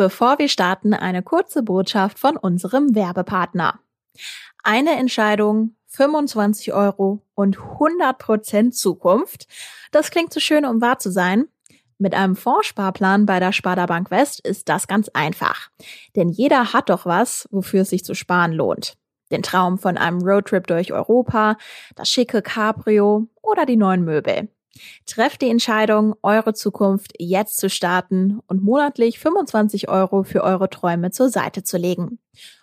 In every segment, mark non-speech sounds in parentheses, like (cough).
Bevor wir starten, eine kurze Botschaft von unserem Werbepartner. Eine Entscheidung, 25 Euro und 100% Zukunft. Das klingt zu schön, um wahr zu sein. Mit einem Fondssparplan bei der Sparda Bank West ist das ganz einfach. Denn jeder hat doch was, wofür es sich zu sparen lohnt. Den Traum von einem Roadtrip durch Europa, das schicke Cabrio oder die neuen Möbel. Trefft die Entscheidung, eure Zukunft jetzt zu starten und monatlich 25 Euro für eure Träume zur Seite zu legen.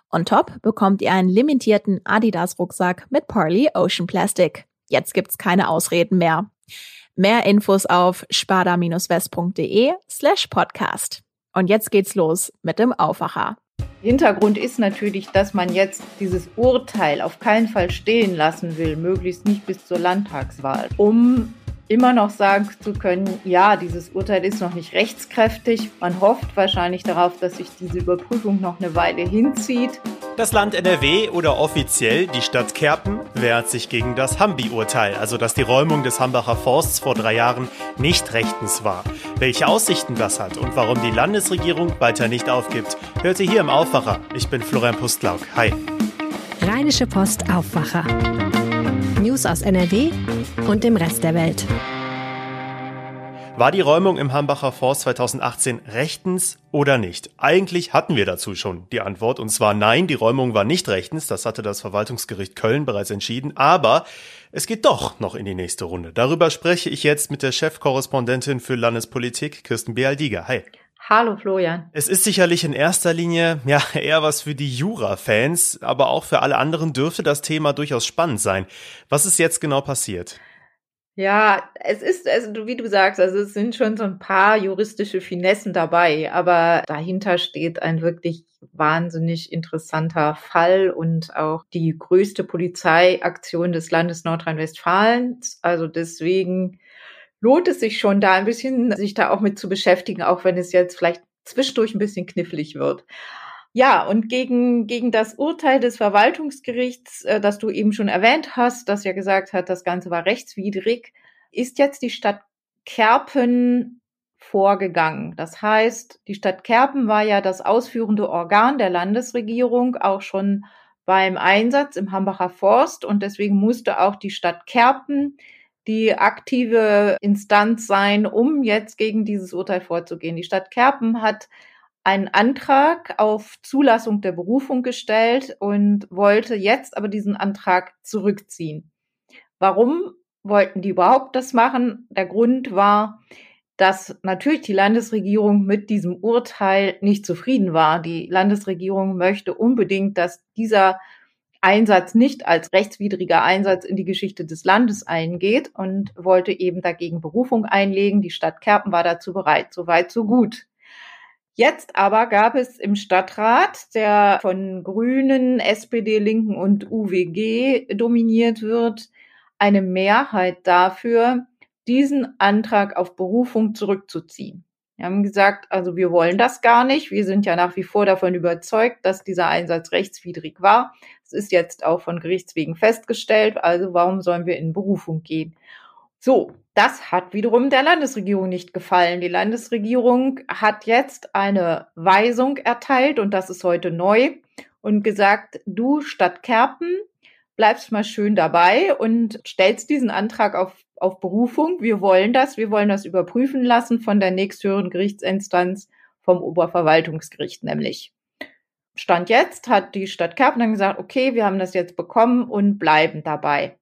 On top bekommt ihr einen limitierten Adidas-Rucksack mit Parley Ocean Plastic. Jetzt gibt's keine Ausreden mehr. Mehr Infos auf spada-west.de slash podcast. Und jetzt geht's los mit dem Aufwacher. Hintergrund ist natürlich, dass man jetzt dieses Urteil auf keinen Fall stehen lassen will, möglichst nicht bis zur Landtagswahl, um immer noch sagen zu können, ja, dieses Urteil ist noch nicht rechtskräftig. Man hofft wahrscheinlich darauf, dass sich diese Überprüfung noch eine Weile hinzieht. Das Land NRW oder offiziell die Stadt Kerpen wehrt sich gegen das Hambi-Urteil, also dass die Räumung des Hambacher Forsts vor drei Jahren nicht rechtens war. Welche Aussichten das hat und warum die Landesregierung weiter nicht aufgibt, hört ihr hier im Aufwacher. Ich bin Florian Pustlauk. Hi. Rheinische Post Aufwacher. News aus NRW und dem Rest der Welt. War die Räumung im Hambacher Forst 2018 rechtens oder nicht? Eigentlich hatten wir dazu schon die Antwort und zwar nein, die Räumung war nicht rechtens, das hatte das Verwaltungsgericht Köln bereits entschieden, aber es geht doch noch in die nächste Runde. Darüber spreche ich jetzt mit der Chefkorrespondentin für Landespolitik, Kirsten Bealdiger. Hi. Hallo Florian. Es ist sicherlich in erster Linie ja eher was für die Jura-Fans, aber auch für alle anderen dürfte das Thema durchaus spannend sein. Was ist jetzt genau passiert? Ja, es ist, also wie du sagst, also es sind schon so ein paar juristische Finessen dabei, aber dahinter steht ein wirklich wahnsinnig interessanter Fall und auch die größte Polizeiaktion des Landes Nordrhein-Westfalen. Also deswegen lohnt es sich schon da ein bisschen, sich da auch mit zu beschäftigen, auch wenn es jetzt vielleicht zwischendurch ein bisschen knifflig wird. Ja, und gegen, gegen das Urteil des Verwaltungsgerichts, äh, das du eben schon erwähnt hast, das ja gesagt hat, das Ganze war rechtswidrig, ist jetzt die Stadt Kerpen vorgegangen. Das heißt, die Stadt Kerpen war ja das ausführende Organ der Landesregierung, auch schon beim Einsatz im Hambacher Forst und deswegen musste auch die Stadt Kerpen die aktive Instanz sein, um jetzt gegen dieses Urteil vorzugehen. Die Stadt Kerpen hat einen Antrag auf Zulassung der Berufung gestellt und wollte jetzt aber diesen Antrag zurückziehen. Warum wollten die überhaupt das machen? Der Grund war, dass natürlich die Landesregierung mit diesem Urteil nicht zufrieden war. Die Landesregierung möchte unbedingt, dass dieser Einsatz nicht als rechtswidriger Einsatz in die Geschichte des Landes eingeht und wollte eben dagegen Berufung einlegen. Die Stadt Kerpen war dazu bereit. Soweit, so gut. Jetzt aber gab es im Stadtrat, der von Grünen, SPD, Linken und UWG dominiert wird, eine Mehrheit dafür, diesen Antrag auf Berufung zurückzuziehen. Wir haben gesagt, also wir wollen das gar nicht. Wir sind ja nach wie vor davon überzeugt, dass dieser Einsatz rechtswidrig war. Es ist jetzt auch von Gerichtswegen festgestellt. Also warum sollen wir in Berufung gehen? So, das hat wiederum der Landesregierung nicht gefallen. Die Landesregierung hat jetzt eine Weisung erteilt und das ist heute neu und gesagt, du Stadt Kerpen bleibst mal schön dabei und stellst diesen Antrag auf auf Berufung. Wir wollen das. Wir wollen das überprüfen lassen von der nächsthöheren Gerichtsinstanz vom Oberverwaltungsgericht nämlich. Stand jetzt hat die Stadt Kerpen dann gesagt, okay, wir haben das jetzt bekommen und bleiben dabei.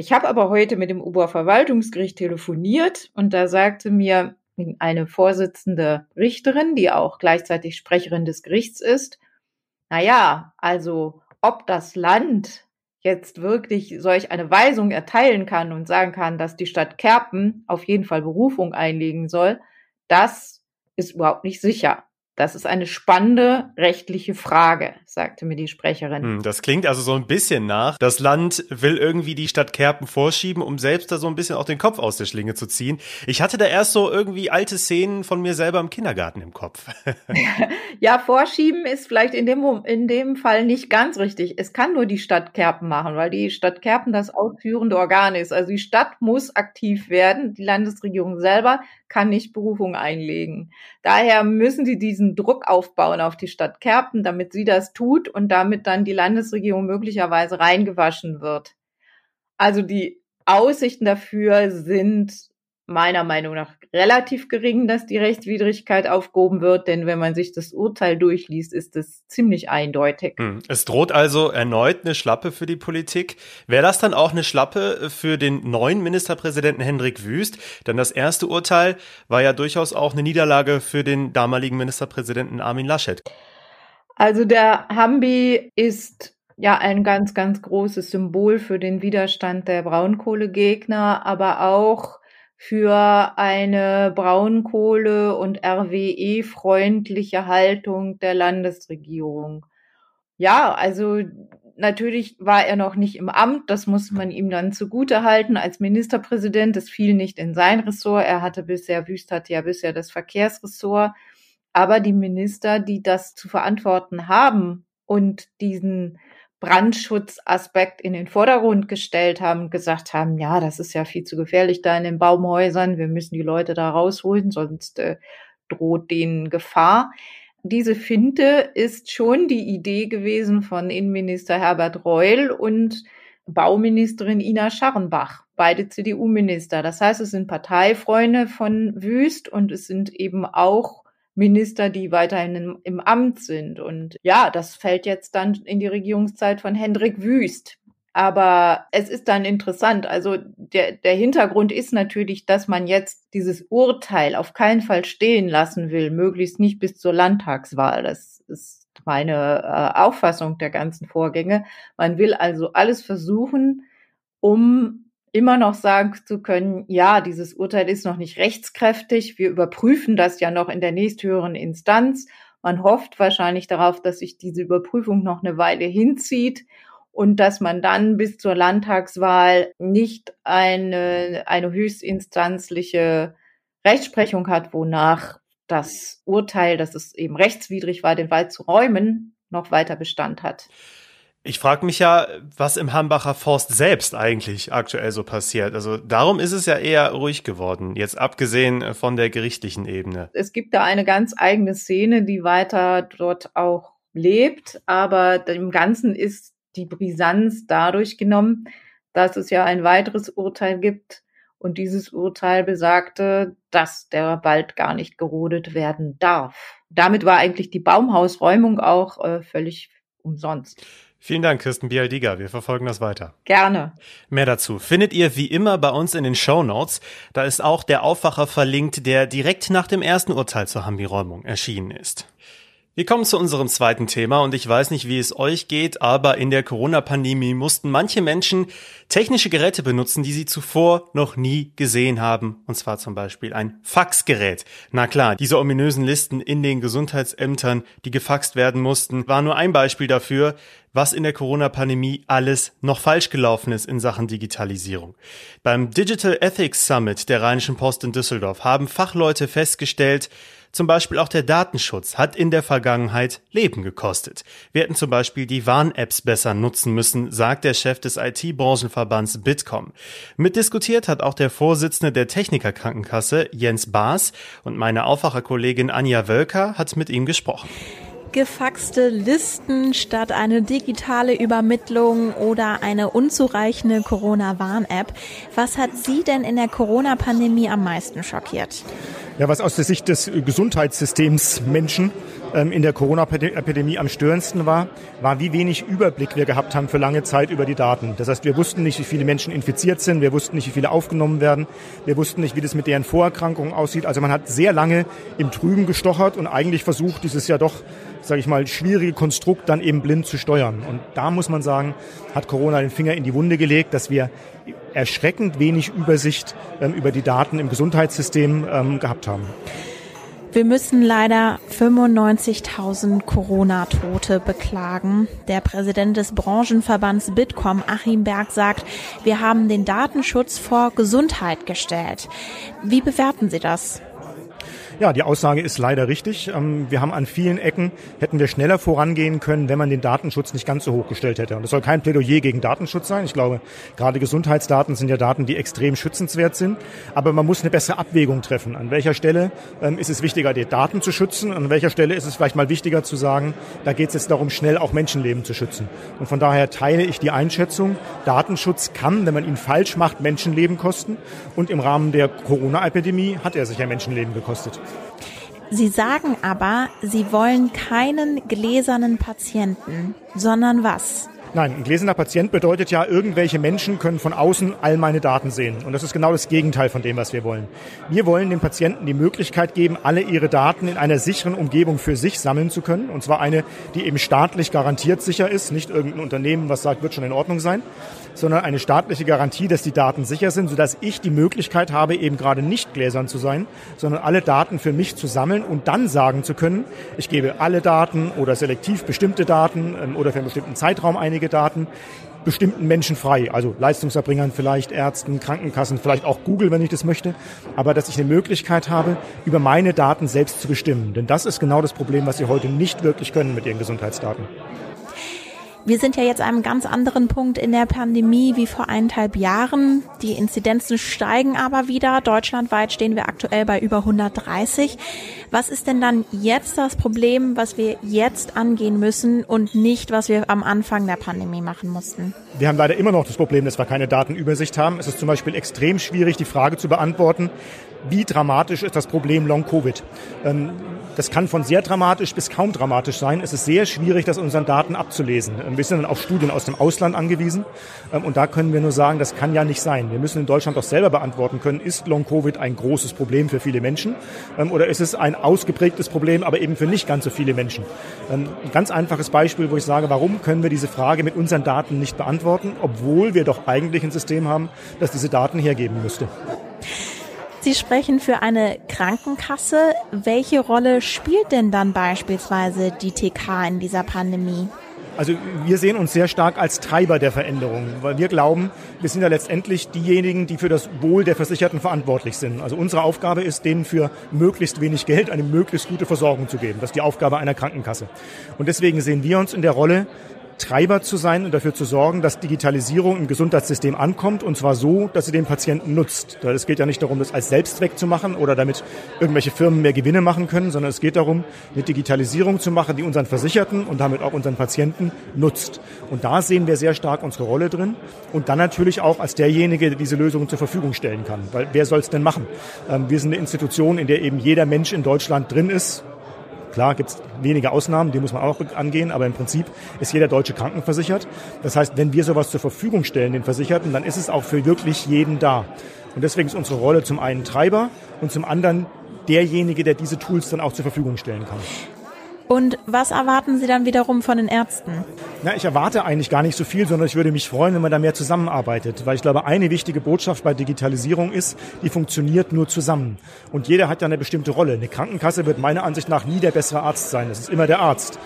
Ich habe aber heute mit dem Oberverwaltungsgericht telefoniert und da sagte mir eine Vorsitzende Richterin, die auch gleichzeitig Sprecherin des Gerichts ist, na ja, also ob das Land jetzt wirklich solch eine Weisung erteilen kann und sagen kann, dass die Stadt Kerpen auf jeden Fall Berufung einlegen soll, das ist überhaupt nicht sicher. Das ist eine spannende rechtliche Frage, sagte mir die Sprecherin. Hm, das klingt also so ein bisschen nach. Das Land will irgendwie die Stadt Kerpen vorschieben, um selbst da so ein bisschen auch den Kopf aus der Schlinge zu ziehen. Ich hatte da erst so irgendwie alte Szenen von mir selber im Kindergarten im Kopf. (laughs) ja, vorschieben ist vielleicht in dem, in dem Fall nicht ganz richtig. Es kann nur die Stadt Kerpen machen, weil die Stadt Kerpen das ausführende Organ ist. Also die Stadt muss aktiv werden. Die Landesregierung selber kann nicht Berufung einlegen. Daher müssen sie diesen Regierung Druck aufbauen auf die Stadt Kerpen, damit sie das tut und damit dann die Landesregierung möglicherweise reingewaschen wird. Also die Aussichten dafür sind meiner Meinung nach relativ gering, dass die Rechtswidrigkeit aufgehoben wird, denn wenn man sich das Urteil durchliest, ist es ziemlich eindeutig. Hm. Es droht also erneut eine Schlappe für die Politik. Wäre das dann auch eine Schlappe für den neuen Ministerpräsidenten Hendrik Wüst? Denn das erste Urteil war ja durchaus auch eine Niederlage für den damaligen Ministerpräsidenten Armin Laschet. Also der Hambi ist ja ein ganz, ganz großes Symbol für den Widerstand der Braunkohlegegner, aber auch für eine Braunkohle- und RWE-freundliche Haltung der Landesregierung. Ja, also natürlich war er noch nicht im Amt, das muss man ihm dann zugute halten als Ministerpräsident. Es fiel nicht in sein Ressort. Er hatte bisher, Wüst hatte ja bisher das Verkehrsressort. Aber die Minister, die das zu verantworten haben und diesen Brandschutzaspekt in den Vordergrund gestellt haben gesagt haben, ja, das ist ja viel zu gefährlich da in den Baumhäusern, wir müssen die Leute da rausholen, sonst äh, droht denen Gefahr. Diese Finte ist schon die Idee gewesen von Innenminister Herbert Reul und Bauministerin Ina Scharrenbach, beide CDU-Minister. Das heißt, es sind Parteifreunde von Wüst und es sind eben auch Minister, die weiterhin im, im, Amt sind. Und ja, das fällt jetzt dann in die Regierungszeit von Hendrik Wüst. Aber es ist dann interessant. Also der, der Hintergrund ist natürlich, dass man jetzt dieses Urteil auf keinen Fall stehen lassen will, möglichst nicht bis zur Landtagswahl. Das ist meine äh, Auffassung der ganzen Vorgänge. Man will also alles versuchen, um immer noch sagen zu können, ja, dieses Urteil ist noch nicht rechtskräftig. Wir überprüfen das ja noch in der nächsthöheren Instanz. Man hofft wahrscheinlich darauf, dass sich diese Überprüfung noch eine Weile hinzieht und dass man dann bis zur Landtagswahl nicht eine, eine höchstinstanzliche Rechtsprechung hat, wonach das Urteil, dass es eben rechtswidrig war, den Wald zu räumen, noch weiter Bestand hat. Ich frage mich ja, was im Hambacher Forst selbst eigentlich aktuell so passiert. Also darum ist es ja eher ruhig geworden, jetzt abgesehen von der gerichtlichen Ebene. Es gibt da eine ganz eigene Szene, die weiter dort auch lebt, aber im Ganzen ist die Brisanz dadurch genommen, dass es ja ein weiteres Urteil gibt und dieses Urteil besagte, dass der Wald gar nicht gerodet werden darf. Damit war eigentlich die Baumhausräumung auch äh, völlig umsonst. Vielen Dank, Kirsten Bialdiga. Wir verfolgen das weiter. Gerne. Mehr dazu findet ihr wie immer bei uns in den Show Notes. Da ist auch der Aufwacher verlinkt, der direkt nach dem ersten Urteil zur Hambi-Räumung erschienen ist. Wir kommen zu unserem zweiten Thema und ich weiß nicht, wie es euch geht, aber in der Corona-Pandemie mussten manche Menschen technische Geräte benutzen, die sie zuvor noch nie gesehen haben. Und zwar zum Beispiel ein Faxgerät. Na klar, diese ominösen Listen in den Gesundheitsämtern, die gefaxt werden mussten, war nur ein Beispiel dafür, was in der Corona-Pandemie alles noch falsch gelaufen ist in Sachen Digitalisierung. Beim Digital Ethics Summit der Rheinischen Post in Düsseldorf haben Fachleute festgestellt, zum Beispiel auch der Datenschutz hat in der Vergangenheit Leben gekostet. Wir hätten zum Beispiel die Warn-Apps besser nutzen müssen, sagt der Chef des IT-Branchenverbands Bitkom. Mitdiskutiert hat auch der Vorsitzende der Technikerkrankenkasse Jens Baas und meine Aufwacherkollegin Anja Wölker hat mit ihm gesprochen gefaxte Listen statt eine digitale Übermittlung oder eine unzureichende Corona-Warn-App. Was hat Sie denn in der Corona-Pandemie am meisten schockiert? Ja, was aus der Sicht des Gesundheitssystems Menschen in der Corona-Epidemie am störendsten war, war, wie wenig Überblick wir gehabt haben für lange Zeit über die Daten. Das heißt, wir wussten nicht, wie viele Menschen infiziert sind, wir wussten nicht, wie viele aufgenommen werden, wir wussten nicht, wie das mit deren Vorerkrankungen aussieht. Also man hat sehr lange im Trüben gestochert und eigentlich versucht, dieses ja doch sage ich mal, schwierige Konstrukt dann eben blind zu steuern. Und da muss man sagen, hat Corona den Finger in die Wunde gelegt, dass wir erschreckend wenig Übersicht ähm, über die Daten im Gesundheitssystem ähm, gehabt haben. Wir müssen leider 95.000 Corona-Tote beklagen. Der Präsident des Branchenverbands Bitkom, Achim Berg, sagt, wir haben den Datenschutz vor Gesundheit gestellt. Wie bewerten Sie das? Ja, die Aussage ist leider richtig. Ähm, wir haben an vielen Ecken, hätten wir schneller vorangehen können, wenn man den Datenschutz nicht ganz so hoch gestellt hätte. Und das soll kein Plädoyer gegen Datenschutz sein. Ich glaube, gerade Gesundheitsdaten sind ja Daten, die extrem schützenswert sind. Aber man muss eine bessere Abwägung treffen. An welcher Stelle ähm, ist es wichtiger, die Daten zu schützen? An welcher Stelle ist es vielleicht mal wichtiger zu sagen, da geht es jetzt darum, schnell auch Menschenleben zu schützen. Und von daher teile ich die Einschätzung, Datenschutz kann, wenn man ihn falsch macht, Menschenleben kosten. Und im Rahmen der Corona-Epidemie hat er sicher Menschenleben gekostet. Sie sagen aber, Sie wollen keinen gläsernen Patienten, sondern was? Nein, ein gläserner Patient bedeutet ja, irgendwelche Menschen können von außen all meine Daten sehen. Und das ist genau das Gegenteil von dem, was wir wollen. Wir wollen den Patienten die Möglichkeit geben, alle ihre Daten in einer sicheren Umgebung für sich sammeln zu können. Und zwar eine, die eben staatlich garantiert sicher ist, nicht irgendein Unternehmen, was sagt, wird schon in Ordnung sein, sondern eine staatliche Garantie, dass die Daten sicher sind, sodass ich die Möglichkeit habe, eben gerade nicht gläsern zu sein, sondern alle Daten für mich zu sammeln und dann sagen zu können, ich gebe alle Daten oder selektiv bestimmte Daten ähm, oder für einen bestimmten Zeitraum einige Daten bestimmten Menschen frei, also Leistungserbringern vielleicht, Ärzten, Krankenkassen, vielleicht auch Google, wenn ich das möchte, aber dass ich eine Möglichkeit habe, über meine Daten selbst zu bestimmen. Denn das ist genau das Problem, was Sie heute nicht wirklich können mit Ihren Gesundheitsdaten. Wir sind ja jetzt an einem ganz anderen Punkt in der Pandemie wie vor eineinhalb Jahren. Die Inzidenzen steigen aber wieder. Deutschlandweit stehen wir aktuell bei über 130. Was ist denn dann jetzt das Problem, was wir jetzt angehen müssen und nicht, was wir am Anfang der Pandemie machen mussten? Wir haben leider immer noch das Problem, dass wir keine Datenübersicht haben. Es ist zum Beispiel extrem schwierig, die Frage zu beantworten, wie dramatisch ist das Problem Long-Covid. Ähm, das kann von sehr dramatisch bis kaum dramatisch sein. Es ist sehr schwierig, das unseren Daten abzulesen. Ähm, wir sind dann auf Studien aus dem Ausland angewiesen. Ähm, und da können wir nur sagen, das kann ja nicht sein. Wir müssen in Deutschland doch selber beantworten können, ist Long-Covid ein großes Problem für viele Menschen? Ähm, oder ist es ein ausgeprägtes Problem, aber eben für nicht ganz so viele Menschen? Ein ganz einfaches Beispiel, wo ich sage, warum können wir diese Frage mit unseren Daten nicht beantworten, obwohl wir doch eigentlich ein System haben, das diese Daten hergeben müsste? Sie sprechen für eine Krankenkasse. Welche Rolle spielt denn dann beispielsweise die TK in dieser Pandemie? Also wir sehen uns sehr stark als Treiber der Veränderung, weil wir glauben, wir sind ja letztendlich diejenigen, die für das Wohl der Versicherten verantwortlich sind. Also unsere Aufgabe ist, denen für möglichst wenig Geld eine möglichst gute Versorgung zu geben. Das ist die Aufgabe einer Krankenkasse. Und deswegen sehen wir uns in der Rolle, Treiber zu sein und dafür zu sorgen, dass Digitalisierung im Gesundheitssystem ankommt und zwar so, dass sie den Patienten nutzt. Es geht ja nicht darum, das als Selbstzweck zu machen oder damit irgendwelche Firmen mehr Gewinne machen können, sondern es geht darum, eine Digitalisierung zu machen, die unseren Versicherten und damit auch unseren Patienten nutzt. Und da sehen wir sehr stark unsere Rolle drin und dann natürlich auch als derjenige, der diese Lösungen zur Verfügung stellen kann. Weil wer soll es denn machen? Ähm, wir sind eine Institution, in der eben jeder Mensch in Deutschland drin ist, Klar gibt es wenige Ausnahmen, die muss man auch angehen, aber im Prinzip ist jeder Deutsche krankenversichert. Das heißt, wenn wir sowas zur Verfügung stellen, den Versicherten, dann ist es auch für wirklich jeden da. Und deswegen ist unsere Rolle zum einen Treiber und zum anderen derjenige, der diese Tools dann auch zur Verfügung stellen kann. Und was erwarten Sie dann wiederum von den Ärzten? Na, ich erwarte eigentlich gar nicht so viel, sondern ich würde mich freuen, wenn man da mehr zusammenarbeitet. Weil ich glaube, eine wichtige Botschaft bei Digitalisierung ist, die funktioniert nur zusammen. Und jeder hat ja eine bestimmte Rolle. Eine Krankenkasse wird meiner Ansicht nach nie der bessere Arzt sein. Es ist immer der Arzt.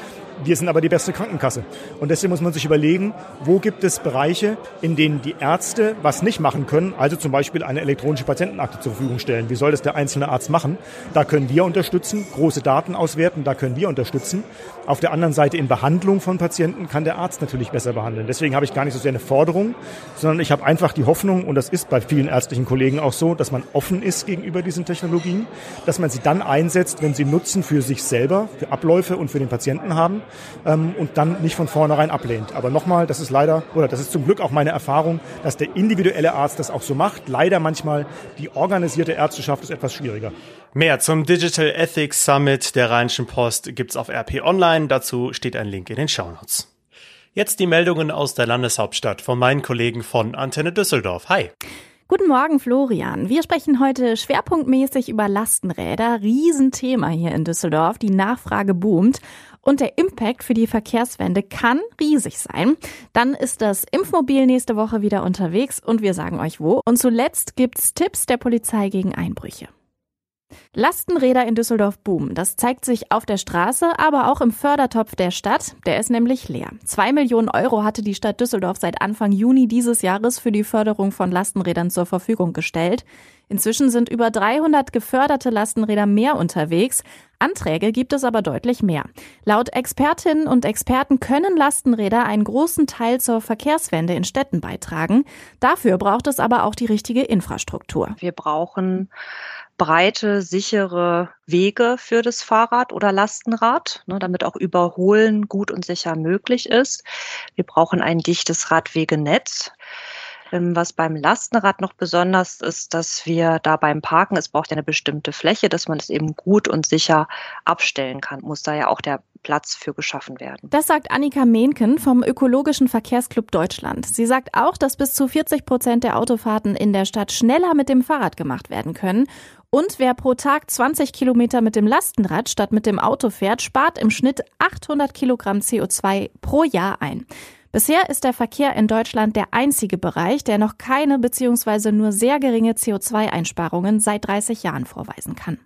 Wir sind aber die beste Krankenkasse. Und deswegen muss man sich überlegen, wo gibt es Bereiche, in denen die Ärzte was nicht machen können, also zum Beispiel eine elektronische Patientenakte zur Verfügung stellen. Wie soll das der einzelne Arzt machen? Da können wir unterstützen, große Daten auswerten, da können wir unterstützen. Auf der anderen Seite in Behandlung von Patienten kann der Arzt natürlich besser behandeln. Deswegen habe ich gar nicht so sehr eine Forderung, sondern ich habe einfach die Hoffnung, und das ist bei vielen ärztlichen Kollegen auch so, dass man offen ist gegenüber diesen Technologien, dass man sie dann einsetzt, wenn sie Nutzen für sich selber, für Abläufe und für den Patienten haben ähm, und dann nicht von vornherein ablehnt. Aber nochmal, das ist leider, oder das ist zum Glück auch meine Erfahrung, dass der individuelle Arzt das auch so macht. Leider manchmal die organisierte Ärzteschaft ist etwas schwieriger. Mehr zum Digital Ethics Summit der Rheinischen Post gibt's auf RP Online. Dazu steht ein Link in den Shownotes. Jetzt die Meldungen aus der Landeshauptstadt von meinen Kollegen von Antenne Düsseldorf. Hi. Guten Morgen, Florian. Wir sprechen heute schwerpunktmäßig über Lastenräder. Riesenthema hier in Düsseldorf. Die Nachfrage boomt. Und der Impact für die Verkehrswende kann riesig sein. Dann ist das Impfmobil nächste Woche wieder unterwegs und wir sagen euch wo. Und zuletzt gibt's Tipps der Polizei gegen Einbrüche. Lastenräder in Düsseldorf boomen. Das zeigt sich auf der Straße, aber auch im Fördertopf der Stadt. Der ist nämlich leer. Zwei Millionen Euro hatte die Stadt Düsseldorf seit Anfang Juni dieses Jahres für die Förderung von Lastenrädern zur Verfügung gestellt. Inzwischen sind über 300 geförderte Lastenräder mehr unterwegs. Anträge gibt es aber deutlich mehr. Laut Expertinnen und Experten können Lastenräder einen großen Teil zur Verkehrswende in Städten beitragen. Dafür braucht es aber auch die richtige Infrastruktur. Wir brauchen breite, sichere Wege für das Fahrrad oder Lastenrad, ne, damit auch Überholen gut und sicher möglich ist. Wir brauchen ein dichtes Radwegenetz. Ähm, was beim Lastenrad noch besonders ist, dass wir da beim Parken, es braucht ja eine bestimmte Fläche, dass man es eben gut und sicher abstellen kann, muss da ja auch der Platz für geschaffen werden. Das sagt Annika Mehnken vom Ökologischen Verkehrsclub Deutschland. Sie sagt auch, dass bis zu 40 Prozent der Autofahrten in der Stadt schneller mit dem Fahrrad gemacht werden können. Und wer pro Tag 20 Kilometer mit dem Lastenrad statt mit dem Auto fährt, spart im Schnitt 800 Kilogramm CO2 pro Jahr ein. Bisher ist der Verkehr in Deutschland der einzige Bereich, der noch keine bzw. nur sehr geringe CO2-Einsparungen seit 30 Jahren vorweisen kann.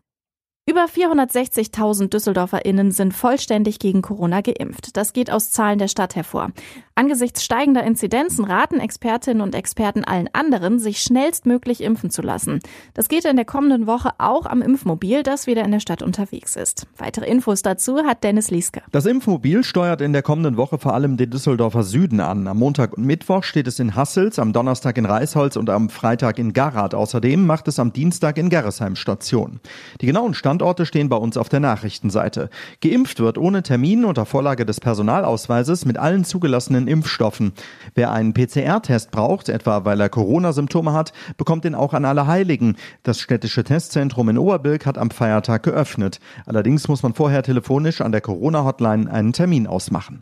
Über 460.000 DüsseldorferInnen sind vollständig gegen Corona geimpft. Das geht aus Zahlen der Stadt hervor. Angesichts steigender Inzidenzen raten Expertinnen und Experten allen anderen, sich schnellstmöglich impfen zu lassen. Das geht in der kommenden Woche auch am Impfmobil, das wieder in der Stadt unterwegs ist. Weitere Infos dazu hat Dennis Lieske. Das Impfmobil steuert in der kommenden Woche vor allem den Düsseldorfer Süden an. Am Montag und Mittwoch steht es in Hassels, am Donnerstag in Reisholz und am Freitag in Garat. Außerdem macht es am Dienstag in Gerresheim Station. Die genauen Stand Standorte stehen bei uns auf der Nachrichtenseite. Geimpft wird ohne Termin unter Vorlage des Personalausweises mit allen zugelassenen Impfstoffen. Wer einen PCR-Test braucht, etwa weil er Corona-Symptome hat, bekommt den auch an Allerheiligen. Das städtische Testzentrum in Oberbilk hat am Feiertag geöffnet. Allerdings muss man vorher telefonisch an der Corona-Hotline einen Termin ausmachen.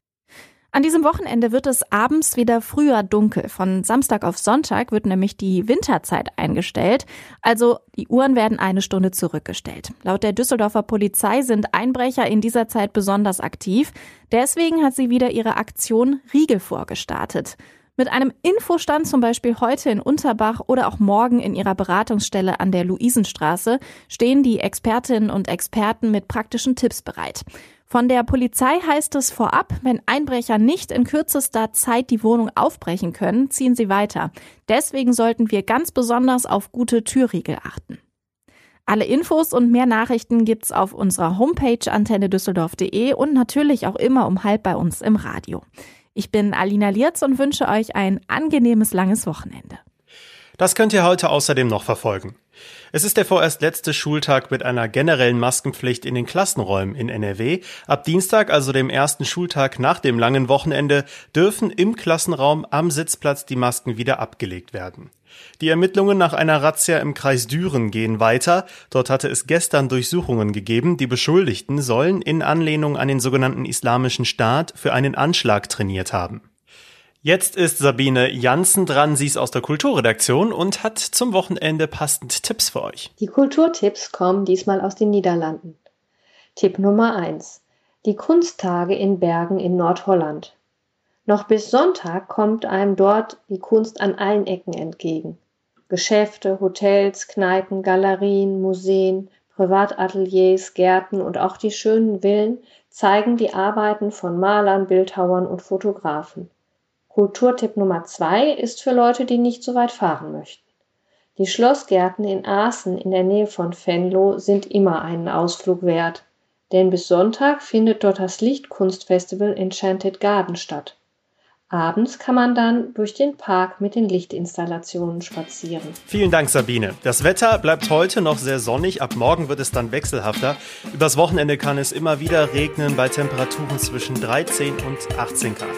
An diesem Wochenende wird es abends wieder früher dunkel. Von Samstag auf Sonntag wird nämlich die Winterzeit eingestellt. Also die Uhren werden eine Stunde zurückgestellt. Laut der Düsseldorfer Polizei sind Einbrecher in dieser Zeit besonders aktiv. Deswegen hat sie wieder ihre Aktion Riegel vorgestartet. Mit einem Infostand zum Beispiel heute in Unterbach oder auch morgen in ihrer Beratungsstelle an der Luisenstraße stehen die Expertinnen und Experten mit praktischen Tipps bereit. Von der Polizei heißt es vorab, wenn Einbrecher nicht in kürzester Zeit die Wohnung aufbrechen können, ziehen sie weiter. Deswegen sollten wir ganz besonders auf gute Türriegel achten. Alle Infos und mehr Nachrichten gibt's auf unserer Homepage antennedüsseldorf.de und natürlich auch immer um halb bei uns im Radio. Ich bin Alina Lierz und wünsche euch ein angenehmes langes Wochenende. Das könnt ihr heute außerdem noch verfolgen. Es ist der vorerst letzte Schultag mit einer generellen Maskenpflicht in den Klassenräumen in NRW. Ab Dienstag, also dem ersten Schultag nach dem langen Wochenende, dürfen im Klassenraum am Sitzplatz die Masken wieder abgelegt werden. Die Ermittlungen nach einer Razzia im Kreis Düren gehen weiter. Dort hatte es gestern Durchsuchungen gegeben. Die Beschuldigten sollen in Anlehnung an den sogenannten Islamischen Staat für einen Anschlag trainiert haben. Jetzt ist Sabine Janssen dran, sie ist aus der Kulturredaktion und hat zum Wochenende passend Tipps für euch. Die Kulturtipps kommen diesmal aus den Niederlanden. Tipp Nummer 1. Die Kunsttage in Bergen in Nordholland. Noch bis Sonntag kommt einem dort die Kunst an allen Ecken entgegen. Geschäfte, Hotels, Kneipen, Galerien, Museen, Privatateliers, Gärten und auch die schönen Villen zeigen die Arbeiten von Malern, Bildhauern und Fotografen. Kulturtipp Nummer zwei ist für Leute, die nicht so weit fahren möchten. Die Schlossgärten in Aachen in der Nähe von Venlo sind immer einen Ausflug wert, denn bis Sonntag findet dort das Lichtkunstfestival Enchanted Garden statt. Abends kann man dann durch den Park mit den Lichtinstallationen spazieren. Vielen Dank, Sabine. Das Wetter bleibt heute noch sehr sonnig. Ab morgen wird es dann wechselhafter. Übers Wochenende kann es immer wieder regnen bei Temperaturen zwischen 13 und 18 Grad.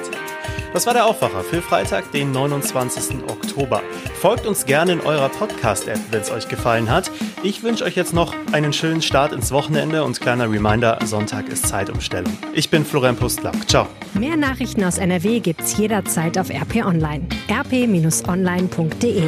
Das war der Aufwacher für Freitag, den 29. Oktober. Folgt uns gerne in eurer Podcast-App, wenn es euch gefallen hat. Ich wünsche euch jetzt noch einen schönen Start ins Wochenende und kleiner Reminder, Sonntag ist Zeitumstellung. Ich bin Florian Pustlauk. Ciao. Mehr Nachrichten aus NRW gibt's jederzeit auf RP Online. rp-online.de